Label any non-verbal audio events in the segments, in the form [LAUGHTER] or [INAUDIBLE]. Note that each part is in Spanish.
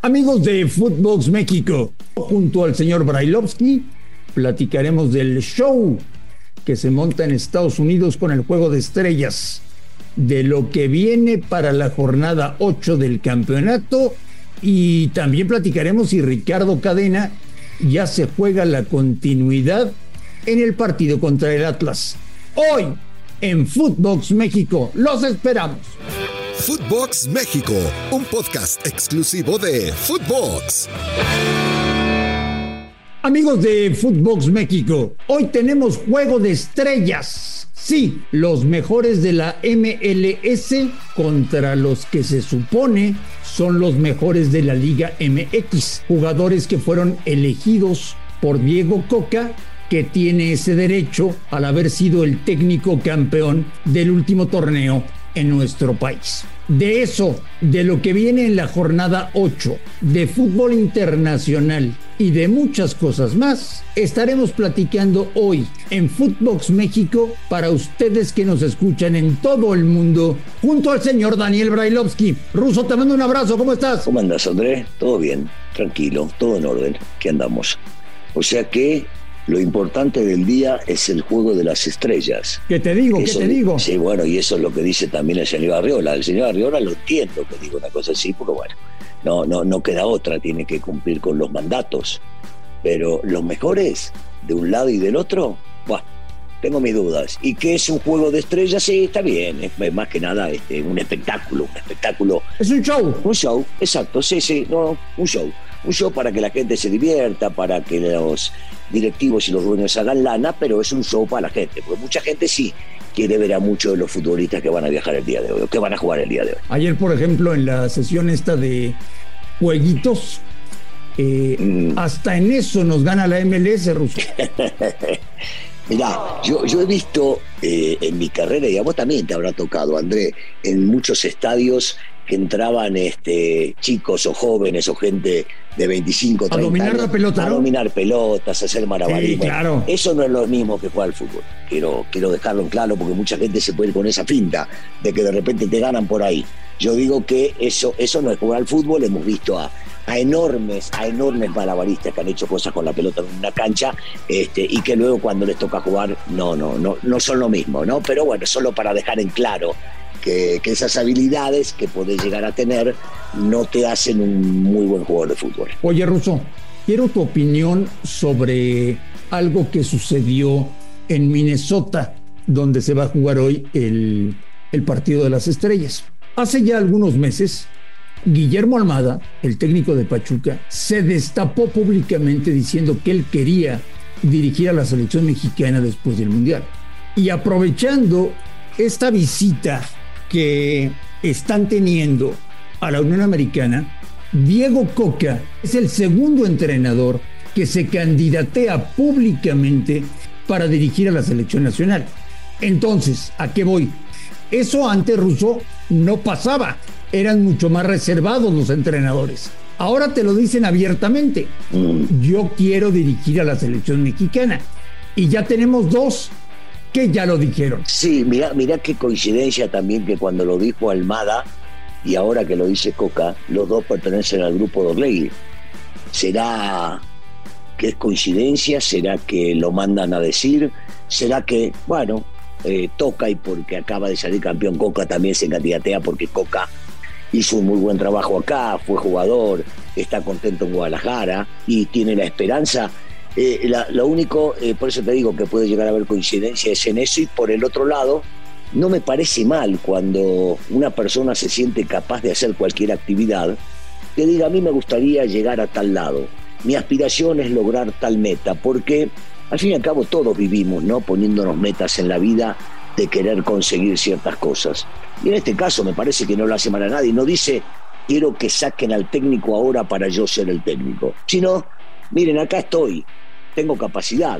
Amigos de Footbox México, junto al señor Brailovsky, platicaremos del show que se monta en Estados Unidos con el Juego de Estrellas, de lo que viene para la jornada 8 del campeonato y también platicaremos si Ricardo Cadena ya se juega la continuidad en el partido contra el Atlas. Hoy en Footbox México, los esperamos. Footbox México, un podcast exclusivo de Footbox. Amigos de Footbox México, hoy tenemos juego de estrellas. Sí, los mejores de la MLS contra los que se supone son los mejores de la Liga MX. Jugadores que fueron elegidos por Diego Coca, que tiene ese derecho al haber sido el técnico campeón del último torneo en nuestro país. De eso, de lo que viene en la jornada 8, de fútbol internacional y de muchas cosas más, estaremos platicando hoy en Footbox México para ustedes que nos escuchan en todo el mundo, junto al señor Daniel Brailovsky. Ruso, te mando un abrazo, ¿cómo estás? ¿Cómo andas, Andrés? Todo bien, tranquilo, todo en orden. ¿Qué andamos? O sea que lo importante del día es el juego de las estrellas. ¿Qué te digo? ¿Qué Eso- te digo? Sí, bueno, y eso es lo que dice también el señor Arriola. El señor Arriola lo entiendo que diga una cosa así, porque bueno, no, no, no queda otra, tiene que cumplir con los mandatos. Pero los mejores, de un lado y del otro, buah, tengo mis dudas. ¿Y qué es un juego de estrellas? Sí, está bien, es más que nada este, un espectáculo, un espectáculo Es un show. un show, exacto, sí, sí, no, un show. Un show para que la gente se divierta, para que los directivos y los dueños hagan lana, pero es un show para la gente, porque mucha gente sí quiere ver a muchos de los futbolistas que van a viajar el día de hoy, o que van a jugar el día de hoy. Ayer, por ejemplo, en la sesión esta de jueguitos, eh, Mm. hasta en eso nos gana la MLS, Ruso. [LAUGHS] Mirá, yo, yo he visto eh, en mi carrera, y a vos también te habrá tocado, André, en muchos estadios que entraban este, chicos o jóvenes o gente de 25, 30 dominar años la pelota, a ¿no? dominar pelotas, a hacer. Sí, claro. Eso no es lo mismo que jugar al fútbol. Quiero, quiero dejarlo en claro porque mucha gente se puede ir con esa finta de que de repente te ganan por ahí. Yo digo que eso, eso no es jugar al fútbol. Hemos visto a, a enormes, a enormes malabaristas que han hecho cosas con la pelota en una cancha este, y que luego cuando les toca jugar no, no, no, no son lo mismo, ¿no? Pero bueno, solo para dejar en claro que, esas habilidades que podés llegar a tener no te hacen un muy buen jugador de fútbol. Oye, Ruso, quiero tu opinión sobre algo que sucedió en Minnesota, donde se va a jugar hoy el partido de las estrellas. Hace ya algunos meses, Guillermo Almada, el técnico de Pachuca, se destapó públicamente diciendo que él quería dirigir a la selección mexicana después del Mundial. Y aprovechando esta visita que están teniendo a la Unión Americana, Diego Coca es el segundo entrenador que se candidatea públicamente para dirigir a la selección nacional. Entonces, ¿a qué voy? Eso antes, Russo, no pasaba. Eran mucho más reservados los entrenadores. Ahora te lo dicen abiertamente. Yo quiero dirigir a la selección mexicana. Y ya tenemos dos que ya lo dijeron. Sí, mira, mira qué coincidencia también que cuando lo dijo Almada y ahora que lo dice Coca, los dos pertenecen al grupo de Orlegui. ¿Será que es coincidencia? ¿Será que lo mandan a decir? ¿Será que, bueno, eh, toca y porque acaba de salir campeón Coca también se candidatea porque Coca hizo un muy buen trabajo acá, fue jugador, está contento en Guadalajara y tiene la esperanza. Eh, lo único, eh, por eso te digo que puede llegar a haber coincidencia es en eso y por el otro lado, no me parece mal cuando una persona se siente capaz de hacer cualquier actividad, que diga a mí me gustaría llegar a tal lado, mi aspiración es lograr tal meta, porque al fin y al cabo todos vivimos, ¿no? Poniéndonos metas en la vida de querer conseguir ciertas cosas. Y en este caso me parece que no lo hace mal a nadie, no dice quiero que saquen al técnico ahora para yo ser el técnico. Si no, miren, acá estoy, tengo capacidad,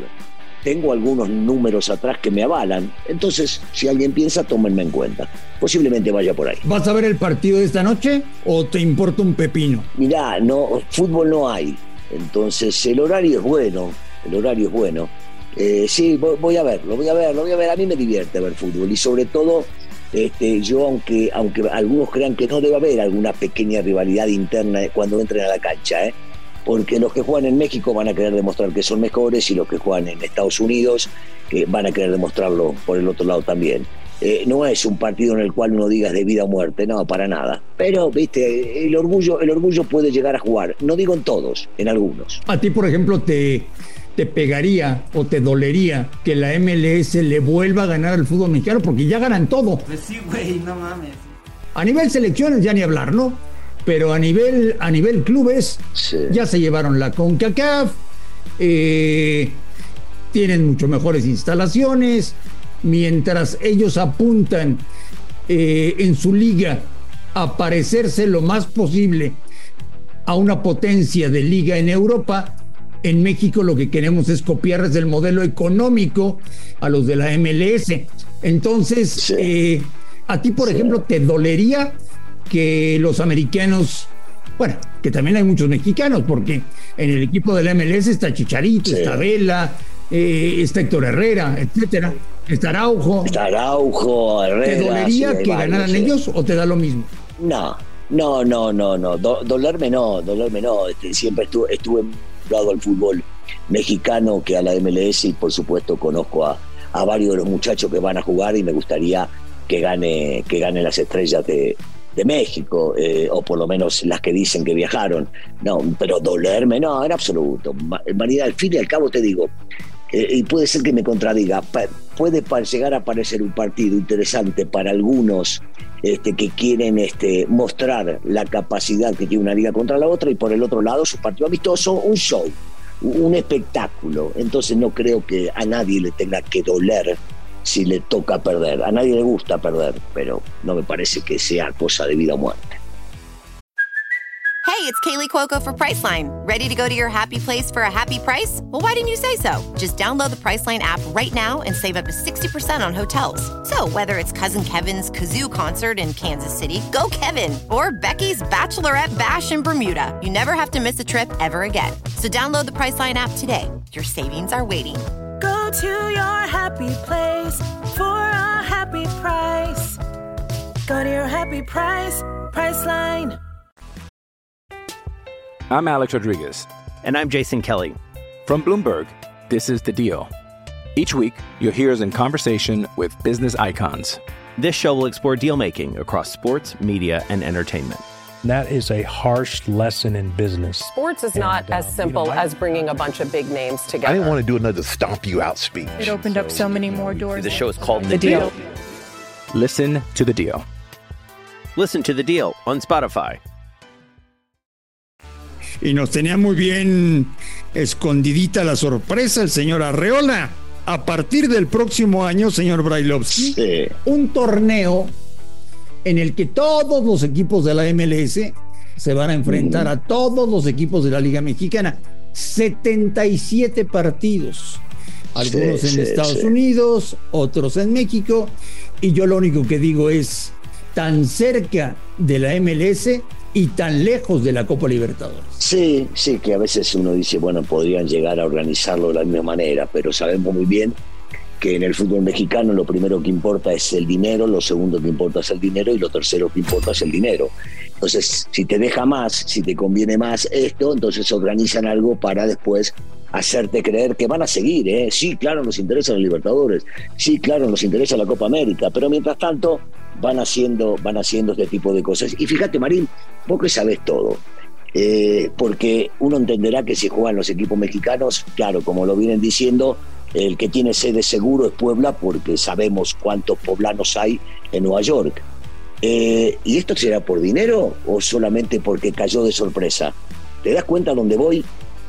tengo algunos números atrás que me avalan. Entonces, si alguien piensa, tómenme en cuenta. Posiblemente vaya por ahí. ¿Vas a ver el partido de esta noche o te importa un pepino? Mirá, no, fútbol no hay. Entonces, el horario es bueno, el horario es bueno. Eh, sí, voy, voy a verlo, voy a verlo, voy a ver. A mí me divierte ver fútbol y sobre todo este, yo, aunque, aunque algunos crean que no debe haber alguna pequeña rivalidad interna cuando entren a la cancha, ¿eh? Porque los que juegan en México van a querer demostrar que son mejores y los que juegan en Estados Unidos que van a querer demostrarlo por el otro lado también. Eh, no es un partido en el cual uno digas de vida o muerte, no, para nada. Pero, viste, el orgullo, el orgullo puede llegar a jugar. No digo en todos, en algunos. A ti, por ejemplo, te, te pegaría o te dolería que la MLS le vuelva a ganar al fútbol mexicano porque ya ganan todo. Pues sí, güey, no mames. A nivel selecciones ya ni hablar, ¿no? Pero a nivel, a nivel clubes Sí. ya se llevaron la CONCACAF, eh, tienen mucho mejores instalaciones, mientras ellos apuntan eh, en su liga a parecerse lo más posible a una potencia de liga en Europa, en México lo que queremos es copiarles el modelo económico a los de la MLS. Entonces, Sí. eh, a ti, por Sí. ejemplo, ¿te dolería que los americanos, bueno, que también hay muchos mexicanos, porque en el equipo de la MLS está Chicharito, Sí. está Vela, eh, está Héctor Herrera, etcétera, está Araujo. Está Araujo, Herrera. ¿Te dolería sí, que varios, ganaran sí. ellos o te da lo mismo? No, no, no, no, no. Do- dolerme no, dolerme no. Este, siempre estuve, estuve vinculado al fútbol mexicano que a la MLS y por supuesto conozco a, a varios de los muchachos que van a jugar y me gustaría que gane, que ganen las estrellas de, de México, eh, o por lo menos las que dicen que viajaron. No, pero dolerme, no, en absoluto. Ma- María, al fin y al cabo te digo, eh, y puede ser que me contradiga, puede llegar a parecer un partido interesante para algunos este, que quieren este, mostrar la capacidad que tiene una liga contra la otra y por el otro lado su partido amistoso, un show, un espectáculo. Entonces no creo que a nadie le tenga que doler si le toca perder. A nadie le gusta perder, pero no me parece que sea cosa de vida o muerte. Hey, it's Kaylee Cuoco for Priceline. Ready to go to your happy place for a happy price? Well, why didn't you say so? Just download the Priceline app right now and save up to 60% on hotels. So, whether it's Cousin Kevin's Kazoo concert in Kansas City, go Kevin, or Becky's Bachelorette Bash in Bermuda, you never have to miss a trip ever again. So, download the Priceline app today. Your savings are waiting. Go to your happy place for a happy price. Go to your happy price, Priceline. I'm Alex Rodriguez. And I'm Jason Kelly. From Bloomberg, this is The Deal. Each week, you'll hear us in conversation with business icons. This show will explore deal making across sports, media, and entertainment. That is a harsh lesson in business. Sports is not And, uh, as you simple know, I- as bringing a bunch of big names together. I didn't want to do another stomp you out speech. It opened up so many more doors. The show is called The, The Deal. Listen to The Deal. Listen to The Deal on Spotify. Y nos tenía muy bien escondidita la sorpresa el señor Arreola. A partir del próximo año, señor Brailovsky, Sí. un torneo en el que todos los equipos de la MLS se van a enfrentar a todos los equipos de la Liga Mexicana. 77 partidos. Algunos Sí, en sí, Estados sí. Unidos, otros en México. Y yo lo único que digo es tan cerca de la MLS y tan lejos de la Copa Libertadores. Sí, sí, que a veces uno dice, bueno, podrían llegar a organizarlo de la misma manera, pero sabemos muy bien que en el fútbol mexicano lo primero que importa es el dinero, lo segundo que importa es el dinero y lo tercero que importa es el dinero. Entonces, si te deja más, si te conviene más esto, entonces organizan algo para después hacerte creer que van a seguir, ¿eh? Sí, claro, nos interesa los Libertadores, sí, claro, nos interesa la Copa América, pero mientras tanto van haciendo, van haciendo este tipo de cosas. Y fíjate, Marín, vos que sabés todo, eh, porque uno entenderá que si juegan los equipos mexicanos, claro, como lo vienen diciendo, el que tiene sede seguro es Puebla, porque sabemos cuántos poblanos hay en Nueva York. Eh, ¿Y esto será por dinero o solamente porque cayó de sorpresa? ¿Te das cuenta dónde voy?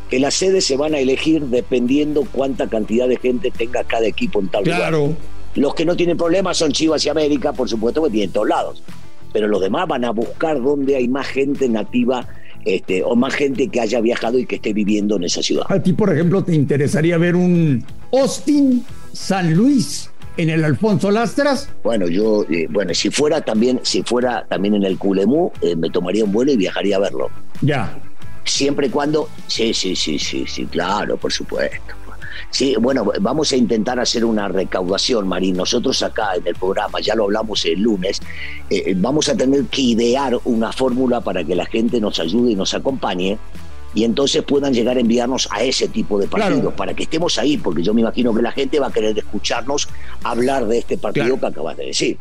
Que las sedes se van a elegir dependiendo cuánta cantidad de gente tenga cada equipo en tal lugar. Claro. Los que no tienen problemas son Chivas y América, por supuesto, que tienen todos lados. pero los demás van a buscar donde hay más gente nativa este, o más gente que haya viajado y que esté viviendo en esa ciudad. A ti, por ejemplo, te interesaría ver un Austin San Luis en el Alfonso Lastras. Bueno, yo, eh, bueno, si fuera también, si fuera también en el Culemú, eh, me tomaría un vuelo y viajaría a verlo. Ya. Siempre y cuando, sí, sí, sí, sí, sí, claro, por supuesto. Sí, bueno, vamos a intentar hacer una recaudación, Marín. Nosotros acá en el programa, ya lo hablamos el lunes, eh, vamos a tener que idear una fórmula para que la gente nos ayude y nos acompañe y entonces puedan llegar a enviarnos a ese tipo de partidos para que estemos ahí, porque yo me imagino que la gente va a querer escucharnos hablar de este partido que acabas de decir.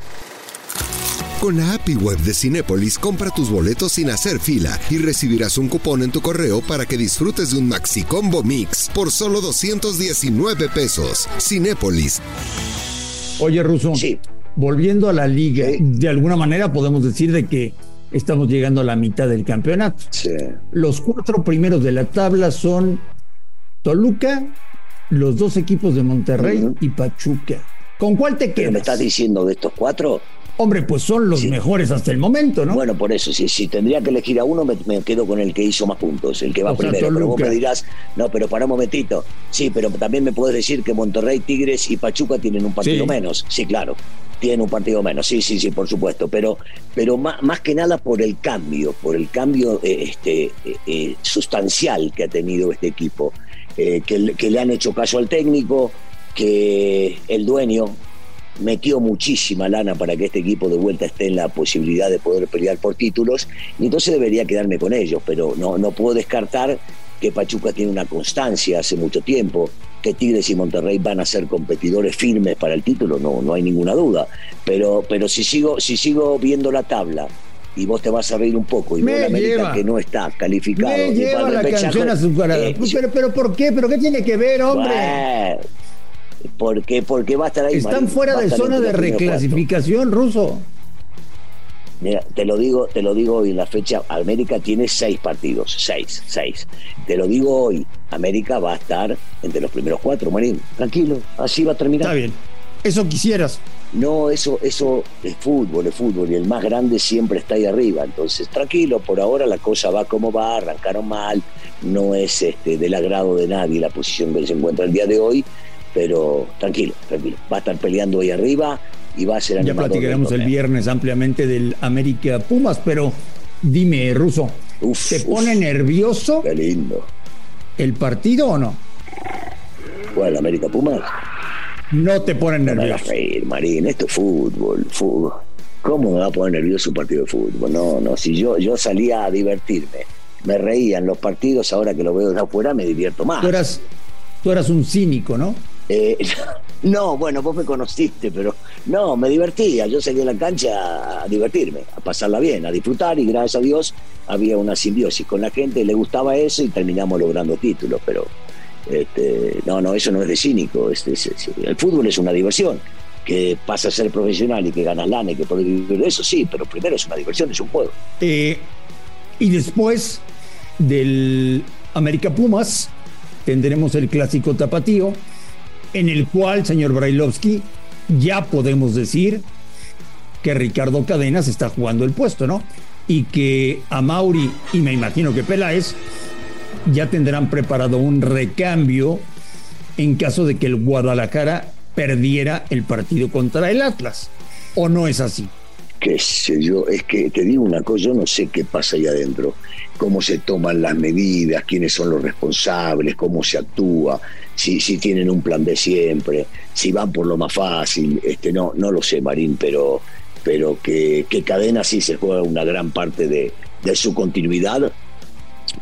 Con la API web de Cinépolis, compra tus boletos sin hacer fila y recibirás un cupón en tu correo para que disfrutes de un Maxi Combo Mix por solo 219 pesos. Cinépolis. Oye, Russo. Sí. Volviendo a la liga, de alguna manera podemos decir de que estamos llegando a la mitad del campeonato. Sí. Los cuatro primeros de la tabla son Toluca, los dos equipos de Monterrey y Pachuca. ¿Con cuál te ¿Pero quedas? me estás diciendo de estos cuatro? Hombre, pues son los mejores hasta el momento, ¿no? Bueno, por eso, si, si tendría que elegir a uno, me, me quedo con el que hizo más puntos, el que va O sea, primero. Pero vos me dirás, no, pero para un momentito. Sí, pero también me puedes decir que Monterrey, Tigres y Pachuca tienen un partido Sí. menos. Sí, claro. Tienen un partido menos, sí, sí, sí, por supuesto. Pero, pero más, más que nada por el cambio, por el cambio eh, este, eh, eh, sustancial que ha tenido este equipo. eh, que le han hecho caso al técnico, que el dueño, metió muchísima lana para que este equipo de vuelta esté en la posibilidad de poder pelear por títulos y entonces debería quedarme con ellos, pero no, no puedo descartar que Pachuca tiene una constancia hace mucho tiempo, que Tigres y Monterrey van a ser competidores firmes para el título, no, no hay ninguna duda, pero, pero si, sigo, si sigo viendo la tabla y vos te vas a reír un poco y Me veo la América lleva. que no está calificado Me lleva la canción azucarada. eh, pero, pero ¿por qué? ¿Pero qué tiene que ver, hombre? bueno, porque, porque va a estar ahí. Están Marín, fuera de zona de cuatro. reclasificación, ruso. Mira, te lo digo, te lo digo hoy en la fecha, América tiene seis partidos, seis, seis. Te lo digo hoy, América va a estar entre los primeros cuatro, Marín. Tranquilo, así va a terminar. Está bien. Eso quisieras. No, eso, eso es fútbol, es fútbol, y el más grande siempre está ahí arriba. Entonces, tranquilo, por ahora la cosa va como va, arrancaron mal, no es este del agrado de nadie la posición que se encuentra el día de hoy, pero tranquilo, tranquilo. Va a estar peleando ahí arriba y va a ser Ya platicaremos el viernes ampliamente del América Pumas, pero dime, Ruso, Uf, ¿te uf, pone nervioso Qué lindo. el partido o no? Bueno, América Pumas. No te pone No me nervioso. reír, Marín, esto es fútbol, fútbol. ¿Cómo me va a poner nervioso un partido de fútbol? No, no, si yo, yo salía a divertirme, me reía en los partidos, ahora que lo veo de afuera me divierto más. Tú eras, tú eras un cínico, ¿no? Eh, [LAUGHS] no, bueno, vos me conociste, pero no, me divertía. Yo salí a la cancha a divertirme, a pasarla bien, a disfrutar y gracias a Dios había una simbiosis con la gente, le gustaba eso y terminamos logrando títulos, pero este, no, no, eso no es de cínico. el fútbol es una diversión. Que pasa a ser profesional y que ganas lana y que podés vivir de eso, sí, pero primero es una diversión, es un juego. Eh, y después del América Pumas tendremos el clásico tapatío, en el cual, señor Brailovsky, ya podemos decir que Ricardo Cadenas está jugando el puesto, ¿no? Y que a Mauri y me imagino que Peláez ya tendrán preparado un recambio en caso de que el Guadalajara perdiera el partido contra el Atlas. ¿O no es así? Qué sé yo, es que te digo una cosa, yo no sé qué pasa ahí adentro, cómo se toman las medidas, quiénes son los responsables, cómo se actúa, si, si tienen un plan B siempre, si van por lo más fácil, este no, no lo sé, Marín, pero, pero que, que Cadena sí se juega una gran parte de, de su continuidad,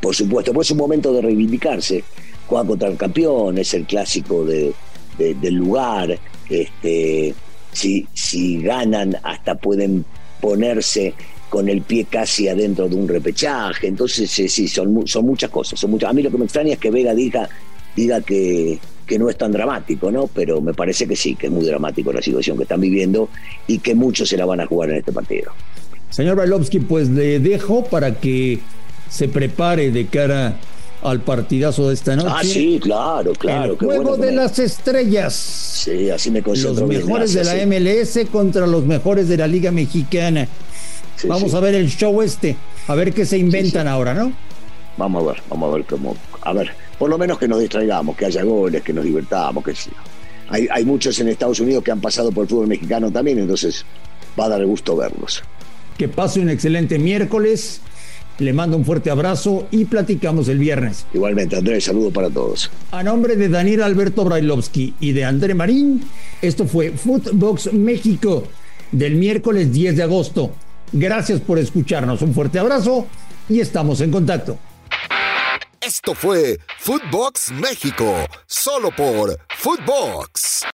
por supuesto, pues es un momento de reivindicarse, juega contra el campeón, es el clásico de, de- del lugar, este, si, si ganan hasta pueden ponerse con el pie casi adentro de un repechaje, entonces sí, sí, son, son muchas cosas, son muchas. A mí lo que me extraña es que Vega diga, diga que, que no es tan dramático, ¿no? Pero me parece que sí, que es muy dramático la situación que están viviendo y que muchos se la van a jugar en este partido. Señor Brailovsky, pues le dejo para que se prepare de cara al partidazo de esta noche. Ah, sí, claro, claro. el juego bueno de las estrellas. Sí, así me concentro Los bien, mejores gracias, de la sí. MLS contra los mejores de la Liga Mexicana. Vamos sí. a ver el show este, a ver qué se inventan ahora, ¿no? Vamos a ver, vamos a ver cómo. A ver, por lo menos que nos distraigamos, que haya goles, que nos divertamos, que sí. Hay, hay muchos en Estados Unidos que han pasado por el fútbol mexicano también, entonces va a dar gusto verlos. Que pase un excelente miércoles. Le mando un fuerte abrazo y platicamos el viernes. Igualmente, Andrés, saludo para todos. A nombre de Daniel Alberto Brailovsky y de André Marín, esto fue Footbox México del miércoles 10 de agosto. Gracias por escucharnos. Un fuerte abrazo y estamos en contacto. Esto fue Footbox México, solo por Footbox.